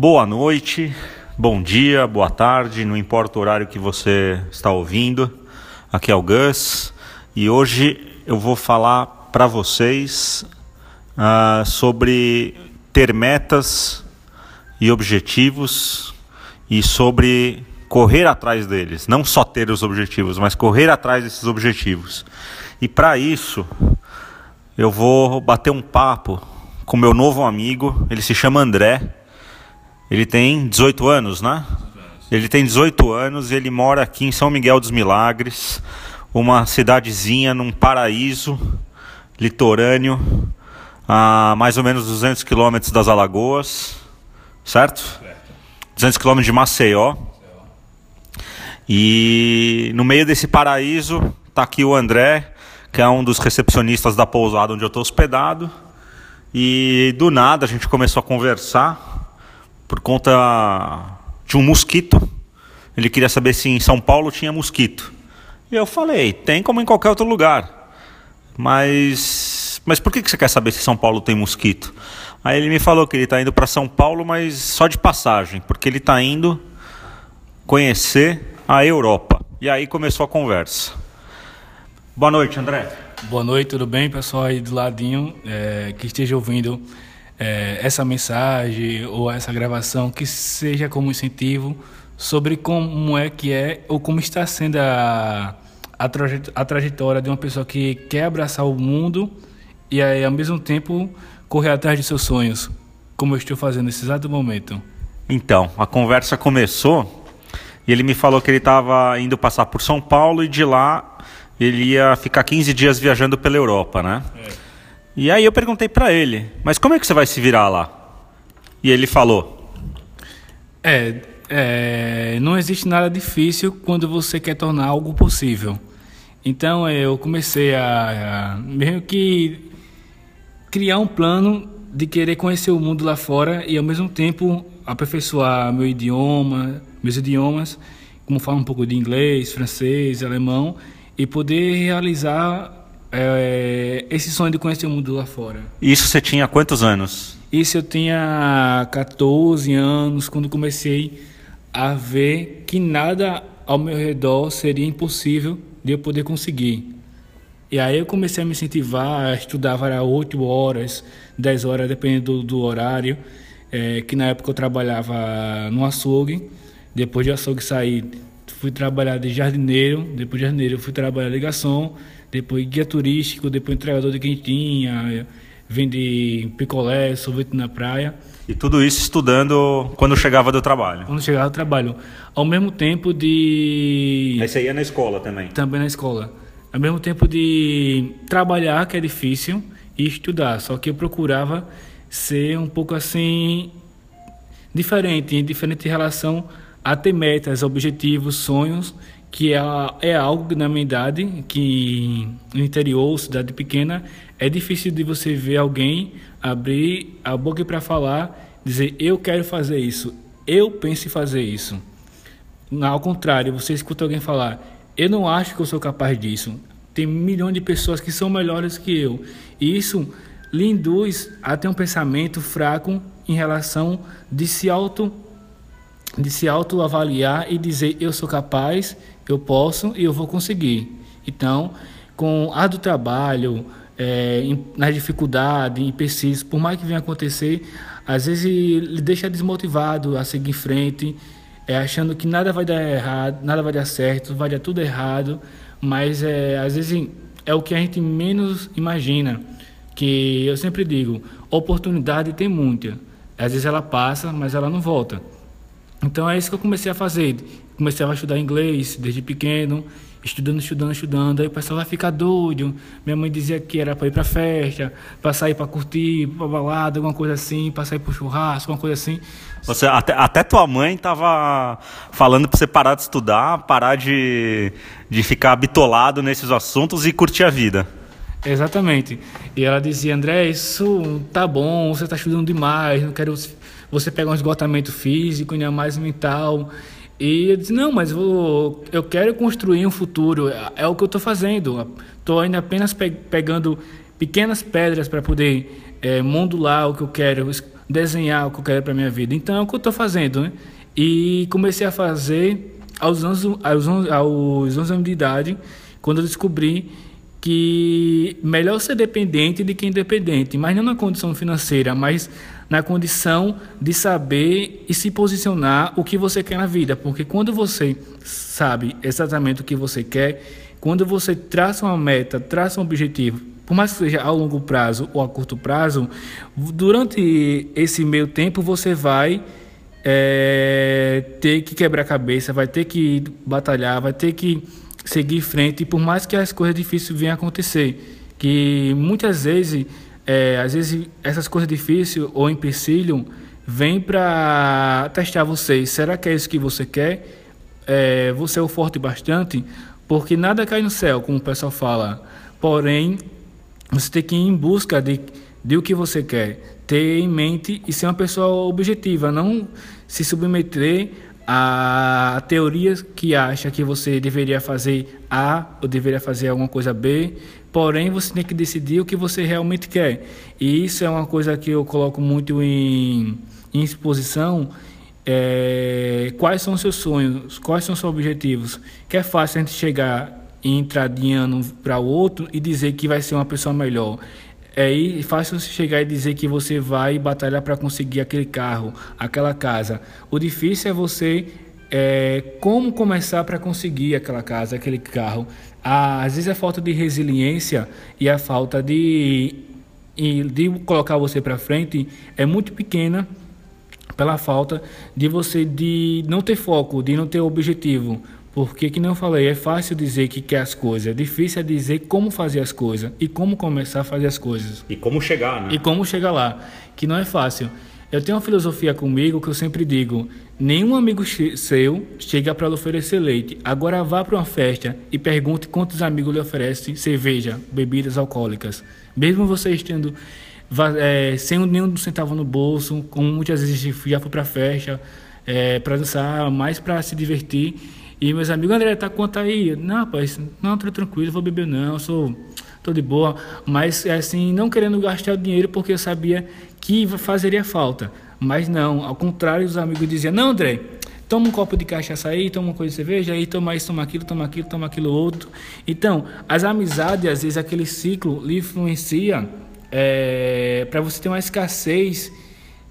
Boa noite, bom dia, boa tarde, não importa o horário que você está ouvindo. Aqui é o Gus e hoje eu vou falar para vocês uh, sobre ter metas e objetivos e sobre correr atrás deles, não só ter os objetivos, mas correr atrás desses objetivos. E para isso, eu vou bater um papo com meu novo amigo, ele se chama André. Ele tem 18 anos, né? Ele tem 18 anos e ele mora aqui em São Miguel dos Milagres, uma cidadezinha num paraíso litorâneo, a mais ou menos 200 quilômetros das Alagoas, certo? 200 quilômetros de Maceió. E no meio desse paraíso está aqui o André, que é um dos recepcionistas da pousada onde eu estou hospedado. E do nada a gente começou a conversar por conta de um mosquito. Ele queria saber se em São Paulo tinha mosquito. E eu falei, tem como em qualquer outro lugar. Mas, mas por que você quer saber se São Paulo tem mosquito? Aí ele me falou que ele está indo para São Paulo, mas só de passagem, porque ele está indo conhecer a Europa. E aí começou a conversa. Boa noite, André. Boa noite, tudo bem, pessoal aí do ladinho é, que esteja ouvindo é, essa mensagem ou essa gravação, que seja como incentivo sobre como é que é ou como está sendo a, a, trajet a trajetória de uma pessoa que quer abraçar o mundo e aí, ao mesmo tempo correr atrás de seus sonhos, como eu estou fazendo nesse exato momento. Então, a conversa começou e ele me falou que ele estava indo passar por São Paulo e de lá ele ia ficar 15 dias viajando pela Europa, né? É. E aí eu perguntei para ele, mas como é que você vai se virar lá? E ele falou: é, é, não existe nada difícil quando você quer tornar algo possível. Então eu comecei a, a meio que criar um plano de querer conhecer o mundo lá fora e ao mesmo tempo aperfeiçoar meu idioma, meus idiomas, como falo um pouco de inglês, francês, alemão e poder realizar é, esse sonho de conhecer o mundo lá fora. Isso você tinha quantos anos? Isso eu tinha 14 anos quando comecei a ver que nada ao meu redor seria impossível de eu poder conseguir. E aí eu comecei a me incentivar a estudar para 8 horas, 10 horas, dependendo do, do horário. É, que na época eu trabalhava no açougue. Depois de açougue sair fui trabalhar de jardineiro, depois de jardineiro fui trabalhar de garçom, depois guia turístico, depois entregador de quentinha, vende picolé, sorvete na praia. E tudo isso estudando quando chegava do trabalho? Quando chegava do trabalho. Ao mesmo tempo de... Aí você ia na escola também? Também na escola. Ao mesmo tempo de trabalhar, que é difícil, e estudar. Só que eu procurava ser um pouco assim... Diferente, diferente em relação a ter metas, objetivos, sonhos, que é, é algo na minha idade, que no interior, cidade pequena, é difícil de você ver alguém abrir a boca para falar, dizer eu quero fazer isso, eu penso em fazer isso. Ao contrário, você escuta alguém falar eu não acho que eu sou capaz disso. Tem milhões de pessoas que são melhores que eu. E isso lhe induz a ter um pensamento fraco em relação de se auto de se autoavaliar e dizer eu sou capaz, eu posso e eu vou conseguir. Então, com ar do trabalho, é, nas dificuldades, em empecilhos, por mais que venha acontecer, às vezes ele deixa desmotivado a seguir em frente, é, achando que nada vai dar errado, nada vai dar certo, vai dar tudo errado, mas é, às vezes é o que a gente menos imagina. Que eu sempre digo, oportunidade tem muita. Às vezes ela passa, mas ela não volta. Então é isso que eu comecei a fazer. Comecei a estudar inglês desde pequeno, estudando, estudando, estudando. Aí o pessoal vai ficar doido. Minha mãe dizia que era para ir para festa, para sair para curtir, para balada, alguma coisa assim, para sair para churrasco, alguma coisa assim. Você, até, até tua mãe estava falando para você parar de estudar, parar de, de ficar bitolado nesses assuntos e curtir a vida. Exatamente. E ela dizia, André, isso tá bom, você está estudando demais, não quero você pegar um esgotamento físico, ainda mais mental. E eu disse, não, mas eu, quero construir um futuro, é, é o que eu estou fazendo. Estou ainda apenas pe pegando pequenas pedras para poder é, modular o que eu quero, desenhar o que eu quero para minha vida. Então é o que eu estou fazendo, né? E comecei a fazer aos, anos, aos, aos 11 anos de idade, quando eu descobri que melhor ser dependente do que independente, mas não na condição financeira, mas na condição de saber e se posicionar o que você quer na vida, porque quando você sabe exatamente o que você quer, quando você traça uma meta, traça um objetivo, por mais que seja a longo prazo ou a curto prazo, durante esse meio tempo você vai é, ter que quebrar cabeça, vai ter que batalhar, vai ter que seguir em frente, por mais que as coisas difíceis venham a acontecer, que muitas vezes, é, às vezes essas coisas difíceis ou empecilho vêm para testar vocês. Será que é isso que você quer? É, você é o forte bastante? Porque nada cai no céu, como o pessoal fala. Porém, você tem que ir em busca de, de o que você quer. Ter em mente e ser uma pessoa objetiva, não se submeter a teorias que acha que você deveria fazer A ou deveria fazer alguma coisa B, porém você tem que decidir o que você realmente quer. E isso é uma coisa que eu coloco muito em, em exposição. É, quais são os seus sonhos? Quais são os seus objetivos? Que é fácil a gente chegar e entrar de ano para outro e dizer que vai ser uma pessoa melhor. É fácil você chegar e dizer que você vai batalhar para conseguir aquele carro, aquela casa. O difícil é você é, como começar para conseguir aquela casa, aquele carro. Ah, às vezes a falta de resiliência e a falta de, de colocar você para frente é muito pequena pela falta de você de não ter foco, de não ter objetivo. Porque, que não falei, é fácil dizer que quer as coisas, é difícil é dizer como fazer as coisas e como começar a fazer as coisas. E como chegar, né? E como chegar lá, que não é fácil. Eu tenho uma filosofia comigo que eu sempre digo: nenhum amigo seu chega para lhe oferecer leite. Agora vá para uma festa e pergunte quantos amigos lhe oferecem cerveja, bebidas alcoólicas. Mesmo você estando é, sem nenhum centavo no bolso, como muitas vezes já fui para festa, é, para dançar, mais para se divertir e meus amigos, André, tá quanto aí? Não, rapaz, não, tô tranquilo, vou beber não, sou tô de boa, mas assim, não querendo gastar dinheiro porque eu sabia que fazeria falta. Mas não, ao contrário, os amigos diziam: "Não, André, toma um copo de cachaça aí, toma uma coisa de cerveja aí, toma isso, toma aquilo, toma aquilo, toma aquilo outro". Então, as amizades, às vezes aquele ciclo lhe influencia é, para você ter uma escassez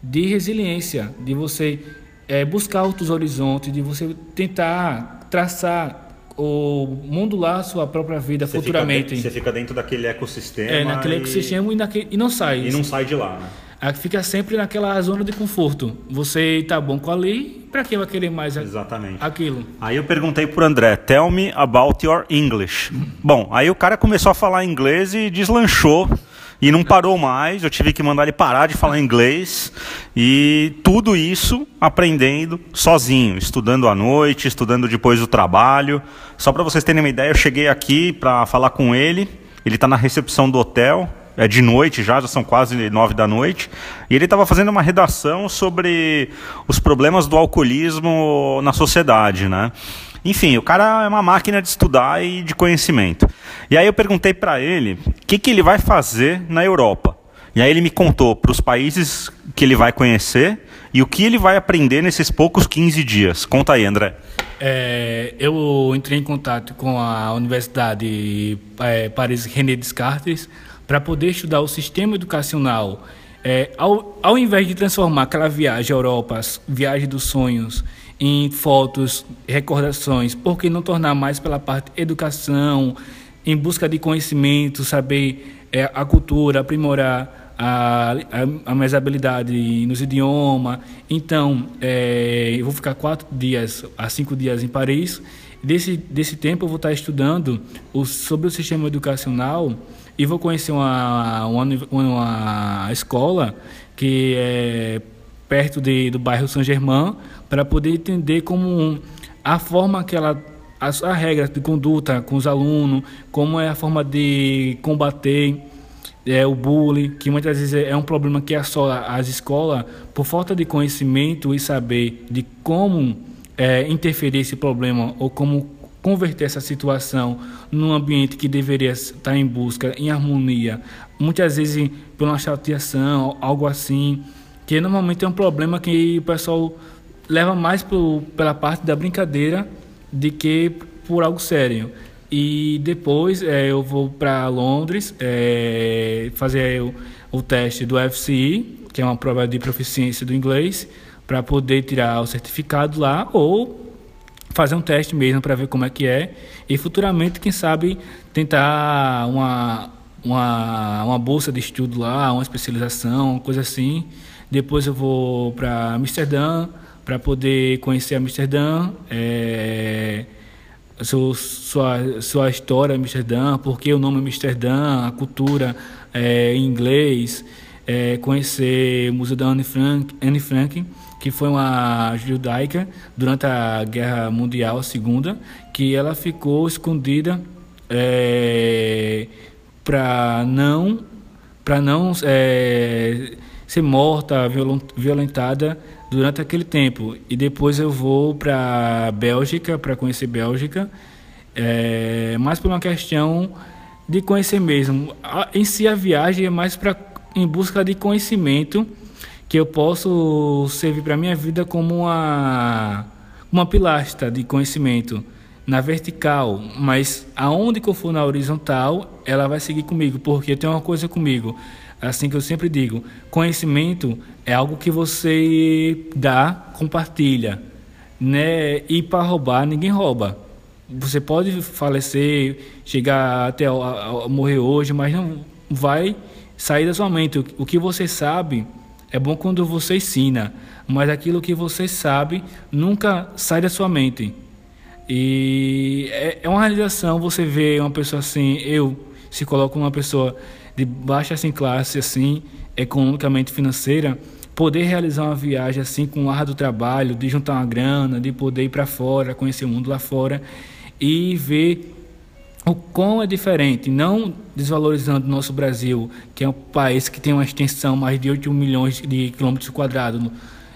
de resiliência, de você é, buscar outros horizontes, de você tentar traçar ou modular a sua própria vida você futuramente. Fica, você fica dentro daquele ecossistema. É, naquele e... ecossistema e, naquele, e não sai. E não sai de lá, né? Fica sempre naquela zona de conforto. Você tá bom com ali, para que vai querer mais Exatamente. aquilo? Aí eu perguntei pro André, tell me about your English. bom, aí o cara começou a falar inglês e deslanchou e não parou mais. Eu tive que mandar ele parar de falar inglês e tudo isso aprendendo sozinho, estudando à noite, estudando depois do trabalho. Só para vocês terem uma ideia, eu cheguei aqui para falar com ele. Ele está na recepção do hotel. É de noite já, já são quase nove da noite. E ele estava fazendo uma redação sobre os problemas do alcoolismo na sociedade, né? Enfim, o cara é uma máquina de estudar e de conhecimento. E aí eu perguntei para ele o que, que ele vai fazer na Europa. E aí ele me contou para os países que ele vai conhecer e o que ele vai aprender nesses poucos 15 dias. Conta aí, André. É, eu entrei em contato com a Universidade é, Paris René Descartes para poder estudar o sistema educacional. É, ao, ao invés de transformar aquela viagem à Europa, viagem dos sonhos, em fotos, recordações, por que não tornar mais pela parte educação, em busca de conhecimento, saber é, a cultura, aprimorar a, a, a minhas habilidades nos idiomas. Então, é, eu vou ficar quatro dias a cinco dias em Paris. Desse, desse tempo, eu vou estar estudando o, sobre o sistema educacional e vou conhecer uma, uma, uma escola que é perto de, do bairro São Germain, para poder entender como a forma que ela a, a regra de conduta com os alunos, como é a forma de combater é, o bullying, que muitas vezes é um problema que assola as escolas por falta de conhecimento e saber de como é, interferir esse problema ou como converter essa situação num ambiente que deveria estar em busca, em harmonia, muitas vezes por uma chateação, algo assim, que normalmente é um problema que o pessoal leva mais pela parte da brincadeira de que por algo sério. E depois é, eu vou para Londres é, fazer o, o, teste do FCI, que é uma prova de proficiência do inglês, para poder tirar o certificado lá ou fazer um teste mesmo para ver como é que é e futuramente, quem sabe, tentar uma, uma, uma bolsa de estudo lá, uma especialização, coisa assim. Depois eu vou para Amsterdã para poder conhecer Amsterdã. É, sua, sua, sua história Amsterdã, por que o nome Amsterdã, a cultura é, em inglês, é, conhecer o Museu da Anne Frank, Anne Frank, que foi uma judaica durante a Guerra Mundial Segunda, que ela ficou escondida é, para não para não é, ser morta, violentada durante aquele tempo. E depois eu vou para Bélgica, para conhecer Bélgica, é, mais por uma questão de conhecer mesmo. Em si a viagem é mais para em busca de conhecimento que eu posso servir para minha vida como uma uma pilastra de conhecimento na vertical, mas aonde que eu for na horizontal, ela vai seguir comigo, porque tem uma coisa comigo assim que eu sempre digo, conhecimento é algo que você dá, compartilha, né? E para roubar ninguém rouba. Você pode falecer, chegar até a, a, morrer hoje, mas não vai sair da sua mente. O, o que você sabe é bom quando você ensina, mas aquilo que você sabe nunca sai da sua mente. E é, é uma realização você ver uma pessoa assim, eu se coloco uma pessoa de baixa assim, classe assim, economicamente financeira, poder realizar uma viagem assim com o ar do trabalho, de juntar uma grana, de poder ir para fora, conhecer o mundo lá fora e ver o quão é diferente, não desvalorizando o nosso Brasil, que é um país que tem uma extensão mais de 8 milhões de quilômetros quadrados,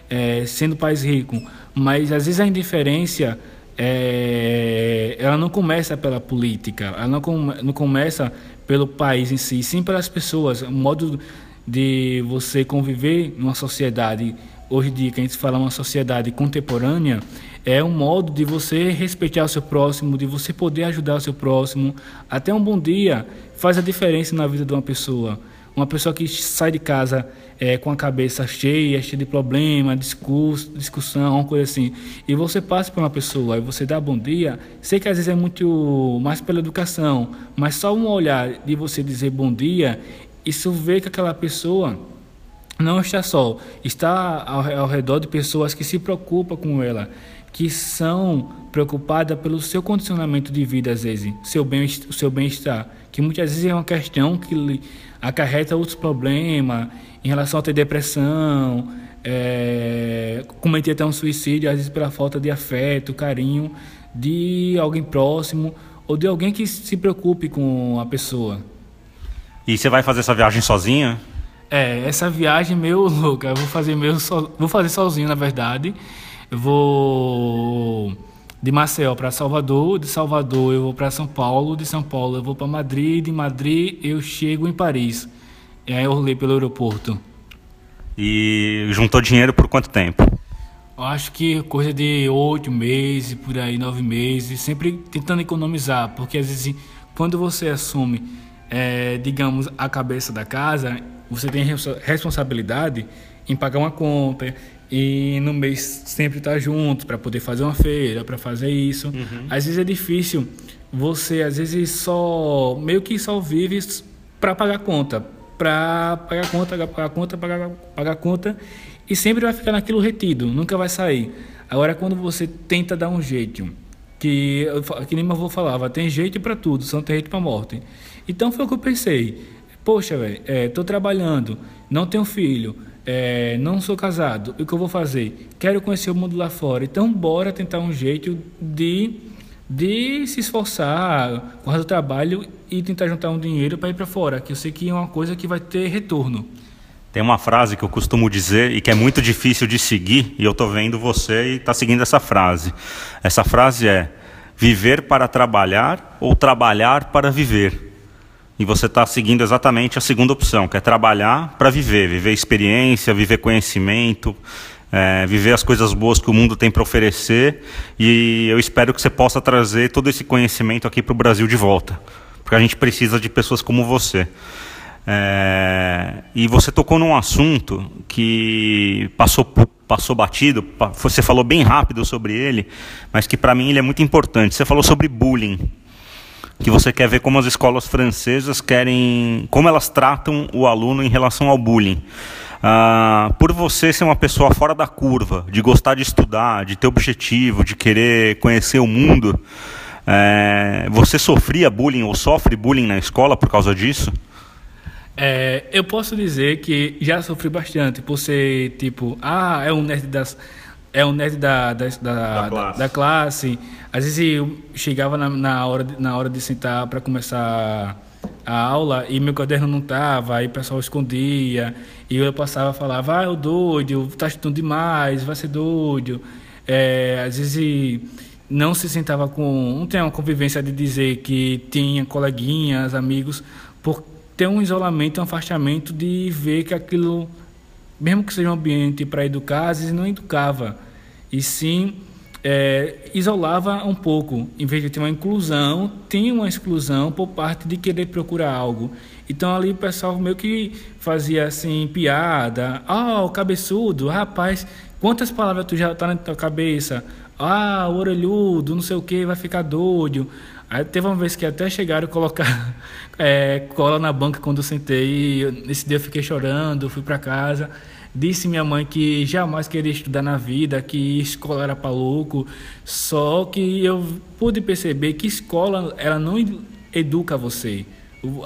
é, sendo um país rico, mas às vezes a indiferença é, ela não começa pela política, ela não, não começa pelo país em si, sim pelas pessoas. O modo de você conviver numa sociedade, hoje em dia que a gente fala uma sociedade contemporânea, é um modo de você respeitar o seu próximo, de você poder ajudar o seu próximo. Até um bom dia faz a diferença na vida de uma pessoa. Uma pessoa que sai de casa é, com a cabeça cheia, cheia de problema, discurso, discussão, uma coisa assim, e você passa para uma pessoa e você dá bom dia, sei que às vezes é muito mais pela educação, mas só um olhar de você dizer bom dia, isso vê que aquela pessoa não está só, está ao, ao redor de pessoas que se preocupam com ela, que são preocupadas pelo seu condicionamento de vida, às vezes, seu bem, o seu bem-estar, que muitas vezes é uma questão que acarreta outros problemas em relação a ter depressão, é, cometer até um suicídio, às vezes pela falta de afeto, carinho de alguém próximo ou de alguém que se preocupe com a pessoa. E você vai fazer essa viagem sozinha? É, essa viagem meu louca, eu vou fazer meu so, vou fazer sozinho, na verdade. Eu vou de Maceió para Salvador, de Salvador eu vou para São Paulo, de São Paulo eu vou para Madrid, de Madrid eu chego em Paris. E aí eu rolei pelo aeroporto. E juntou dinheiro por quanto tempo? Eu acho que coisa de oito meses, por aí, nove meses, sempre tentando economizar, porque às vezes quando você assume, é, digamos, a cabeça da casa, você tem responsabilidade em pagar uma conta, e no mês sempre estar tá junto para poder fazer uma feira, para fazer isso. Uhum. Às vezes é difícil. Você às vezes só meio que só vive para pagar conta, para pagar conta, pagar conta, pagar, pagar conta e sempre vai ficar naquilo retido, nunca vai sair. Agora quando você tenta dar um jeito, que que nem meu avô falava, tem jeito para tudo, só não tem jeito para morte. Então foi o que eu pensei. Poxa, velho, é, tô trabalhando, não tenho filho, é, não sou casado, o que eu vou fazer? Quero conhecer o mundo lá fora. Então, bora tentar um jeito de, de se esforçar, guardar o trabalho e tentar juntar um dinheiro para ir para fora, que eu sei que é uma coisa que vai ter retorno. Tem uma frase que eu costumo dizer e que é muito difícil de seguir, e eu estou vendo você e está seguindo essa frase. Essa frase é: viver para trabalhar ou trabalhar para viver. E você está seguindo exatamente a segunda opção, que é trabalhar para viver, viver experiência, viver conhecimento, é, viver as coisas boas que o mundo tem para oferecer. E eu espero que você possa trazer todo esse conhecimento aqui para o Brasil de volta, porque a gente precisa de pessoas como você. É, e você tocou num assunto que passou, passou batido, você falou bem rápido sobre ele, mas que para mim ele é muito importante. Você falou sobre bullying, que você quer ver como as escolas francesas querem, como elas tratam o aluno em relação ao bullying. Ah, por você ser uma pessoa fora da curva, de gostar de estudar, de ter objetivo, de querer conhecer o mundo, é, você sofria bullying ou sofre bullying na escola por causa disso? É, eu posso dizer que já sofri bastante por ser tipo, ah, é um nerd das é um nerd da, da, da, da, classe. da classe. Às vezes eu chegava na, na, hora, de, na hora de sentar para começar a aula e meu caderno não tava, aí o pessoal escondia, e eu passava e falava, ah, o doido, tá estudando demais, vai ser doido. É, às vezes não se sentava com, não tem uma convivência de dizer que tinha coleguinhas, amigos, por ter um isolamento, um afastamento de ver que aquilo, mesmo que seja um ambiente para educar, às vezes não educava, e sim é, isolava um pouco. Em vez de ter uma inclusão, tinha uma exclusão por parte de querer procurar algo. Então ali o pessoal meio que fazia assim, piada. Ah, oh, o cabeçudo, rapaz, quantas palavras tu já tá na tua cabeça? Ah, o orelhudo, não sei o que, vai ficar doido. Aí teve uma vez que até chegaram a colocar é, cola na banca quando eu sentei. E nesse dia eu fiquei chorando, fui para casa. Disse minha mãe que jamais queria estudar na vida, que escola era para louco. Só que eu pude perceber que escola ela não educa você.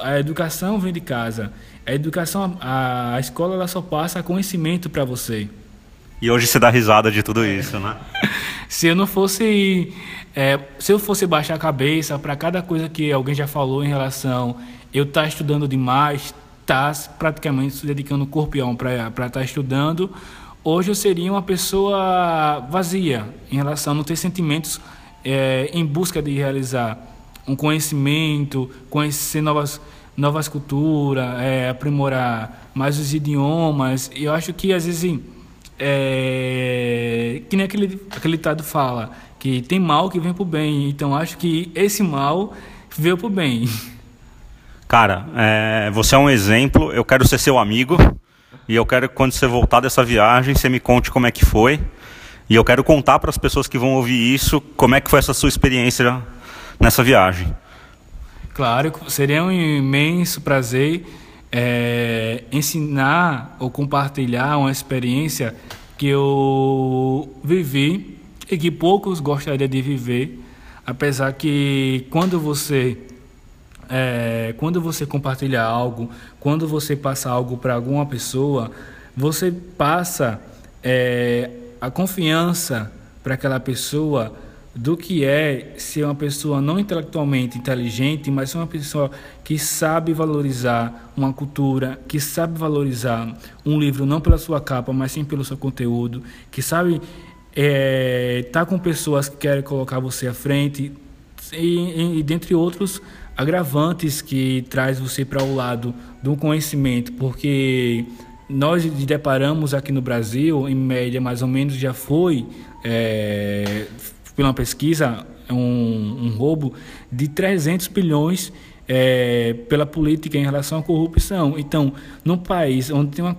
A educação vem de casa. A educação, a, a escola ela só passa conhecimento para você. E hoje você dá risada de tudo isso, né? se eu não fosse, é, se eu fosse baixar a cabeça para cada coisa que alguém já falou em relação eu estar tá estudando demais, está praticamente se dedicando corpo e alma para estar tá estudando, hoje eu seria uma pessoa vazia em relação a não ter sentimentos é, em busca de realizar um conhecimento, conhecer novas novas culturas, é, aprimorar mais os idiomas. E eu acho que às vezes é, que nem aquele aquele ditado fala que tem mal que vem pro bem. Então acho que esse mal veio pro bem. Cara, é, você é um exemplo. Eu quero ser seu amigo. E eu quero que quando você voltar dessa viagem, você me conte como é que foi. E eu quero contar para as pessoas que vão ouvir isso como é que foi essa sua experiência nessa viagem. Claro, seria um imenso prazer é, ensinar ou compartilhar uma experiência que eu vivi e que poucos gostariam de viver, apesar que quando você é, quando você compartilha algo, quando você passa algo para alguma pessoa, você passa é, a confiança para aquela pessoa do que é ser uma pessoa não intelectualmente inteligente, mas uma pessoa que sabe valorizar uma cultura, que sabe valorizar um livro não pela sua capa, mas sim pelo seu conteúdo, que sabe estar é, tá com pessoas que querem colocar você à frente e, e, e dentre outros agravantes que traz você para o lado do conhecimento, porque nós deparamos aqui no Brasil, em média, mais ou menos, já foi, é, pela pesquisa, um, um, roubo de 300 bilhões é, pela política em relação à corrupção. Então, num país onde tem uma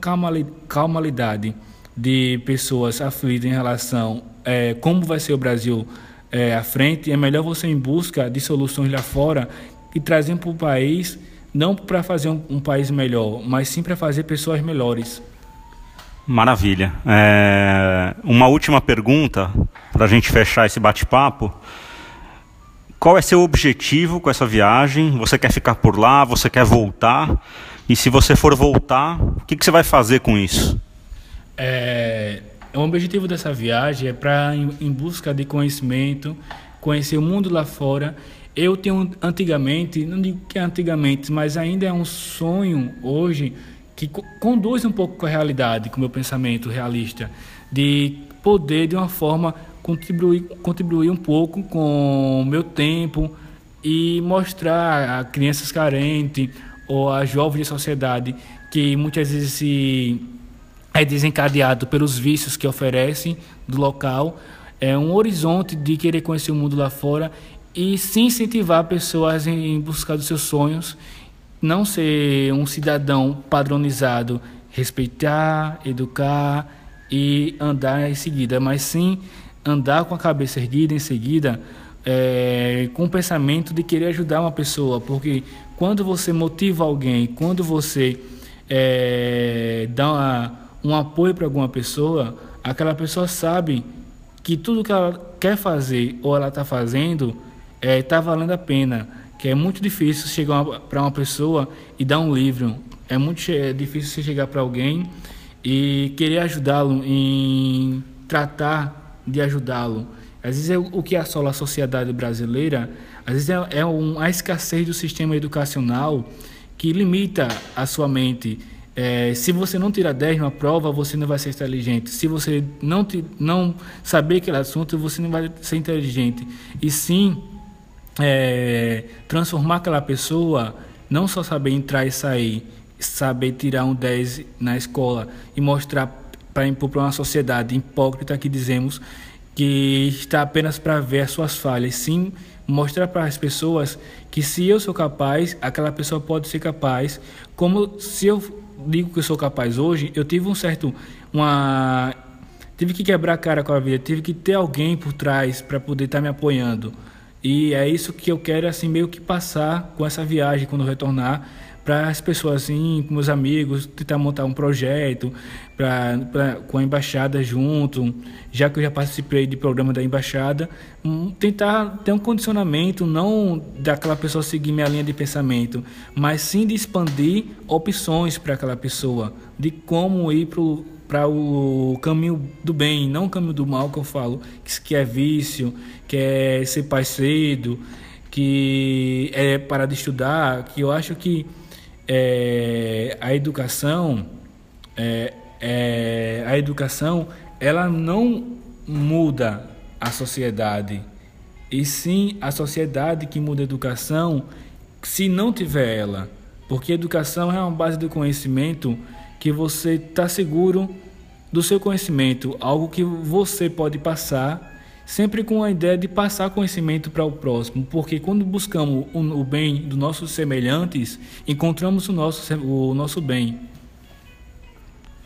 calmalidade de pessoas aflitas em relação é, como vai ser o Brasil é, à frente, é melhor você em busca de soluções lá fora e trazendo para o país, não para fazer um, um, país melhor, mas sim para fazer pessoas melhores. Maravilha. É, uma última pergunta para a gente fechar esse bate-papo. Qual é seu objetivo com essa viagem? Você quer ficar por lá? Você quer voltar? E se você for voltar, o que, que você vai fazer com isso? É, o objetivo dessa viagem é para em, em busca de conhecimento, conhecer o mundo lá fora eu tenho antigamente, não digo que é antigamente, mas ainda é um sonho hoje que conduz um pouco com a realidade, com o meu pensamento realista, de poder de uma forma contribuir, contribuir um pouco com o meu tempo e mostrar a crianças carentes ou a jovens de sociedade que muitas vezes se é desencadeado pelos vícios que oferecem do local, é um horizonte de querer conhecer o mundo lá fora e se incentivar pessoas em buscar dos seus sonhos, não ser um cidadão padronizado, respeitar, educar e andar em seguida, mas sim andar com a cabeça erguida em seguida, é, com o pensamento de querer ajudar uma pessoa, porque quando você motiva alguém, quando você é, dá uma, um apoio para alguma pessoa, aquela pessoa sabe que tudo que ela quer fazer ou ela está fazendo está é, tá valendo a pena. Que é muito difícil chegar para uma pessoa e dar um livro. É muito é difícil você chegar para alguém e querer ajudá-lo em tratar de ajudá-lo. Às vezes é o que assola a sociedade brasileira, às vezes é, é um, a escassez do sistema educacional que limita a sua mente. É, se você não tirar 10 na prova, você não vai ser inteligente. Se você não, te, não saber aquele assunto, você não vai ser inteligente. E sim é, transformar aquela pessoa, não só saber entrar e sair, saber tirar um 10 na escola e mostrar para impor uma sociedade hipócrita que dizemos que está apenas para ver as suas falhas, sim mostrar para as pessoas que se eu sou capaz, aquela pessoa pode ser capaz, como se eu digo que eu sou capaz hoje, eu tive um certo uma tive que quebrar a cara com a vida, tive que ter alguém por trás para poder estar tá me apoiando. E é isso que eu quero assim meio que passar com essa viagem quando retornar para as pessoas assim, com meus amigos, tentar montar um projeto pra, com a embaixada junto, já que eu já participei de programa da embaixada, um, tentar ter um condicionamento, não daquela pessoa seguir minha linha de pensamento, mas sim de expandir opções para aquela pessoa, de como ir para o caminho do bem, não o caminho do mal que eu falo, que, é vício, que é ser pai cedo, que é parar de estudar, que eu acho que é, a educação, é, é, a educação, ela não muda a sociedade, e sim a sociedade que muda a educação se não tiver ela. Porque educação é uma base do conhecimento que você está seguro do seu conhecimento, algo que você pode passar sempre com a ideia de passar conhecimento para o próximo, porque quando buscamos o, bem dos nossos semelhantes, encontramos o nosso, o nosso bem.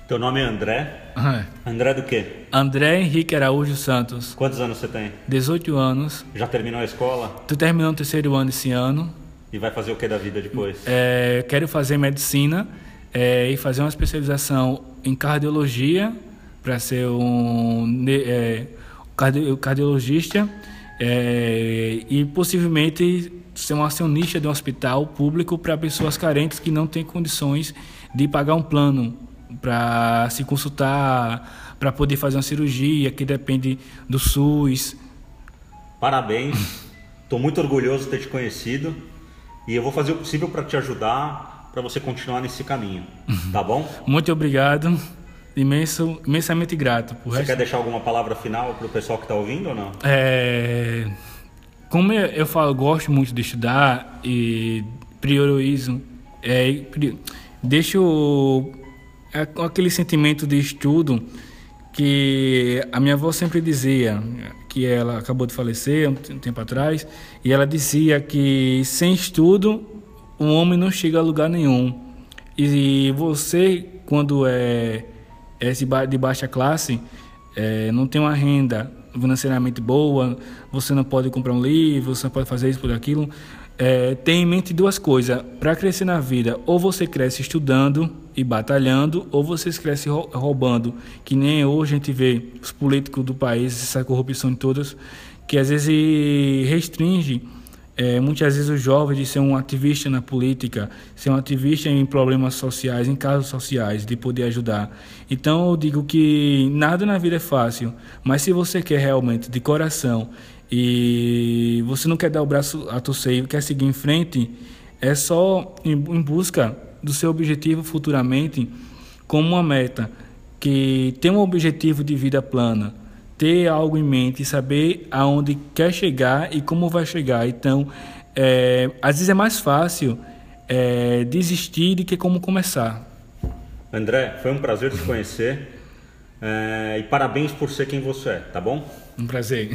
Teu nome é André? Ah. André do quê? André Henrique Araújo Santos. Quantos anos você tem? 18 anos. Já terminou a escola? Tô terminando o terceiro ano esse ano. E vai fazer o que da vida depois? É, quero fazer medicina é, e fazer uma especialização em cardiologia para ser um é, cardiologista é, e possivelmente ser um acionista de um hospital público para pessoas carentes que não têm condições de pagar um plano para se consultar, para poder fazer uma cirurgia que depende do SUS. Parabéns, estou muito orgulhoso de ter te conhecido e eu vou fazer o possível para te ajudar para você continuar nesse caminho, tá bom? muito obrigado imenso, imensamente grato. Você resto... quer deixar alguma palavra final para o pessoal que está ouvindo ou não? É, como eu, eu falo, gosto muito de estudar e priorizo, é, deixo é, aquele sentimento de estudo que a minha avó sempre dizia, que ela acabou de falecer um tempo atrás, e ela dizia que sem estudo o homem não chega a lugar nenhum. E você, quando é é de baixa classe é, não tem uma renda financeiramente boa, você não pode comprar um livro, você não pode fazer isso por aquilo. É, tem em mente duas coisas. Para crescer na vida, ou você cresce estudando e batalhando, ou você cresce roubando, que nem hoje a gente vê os políticos do país, essa corrupção de todas, que às vezes restringe é, muitas vezes o jovem de ser um ativista na política, ser um ativista em problemas sociais, em casos sociais, de poder ajudar. Então eu digo que nada na vida é fácil, mas se você quer realmente de coração e você não quer dar o braço a torcer quer seguir em frente, é só em, em busca do seu objetivo futuramente como uma meta, que tem um objetivo de vida plana ter algo em mente, saber aonde quer chegar e como vai chegar. Então, é, às vezes é mais fácil é, desistir do que como começar. André, foi um prazer te conhecer é, e parabéns por ser quem você é, tá bom? Um prazer.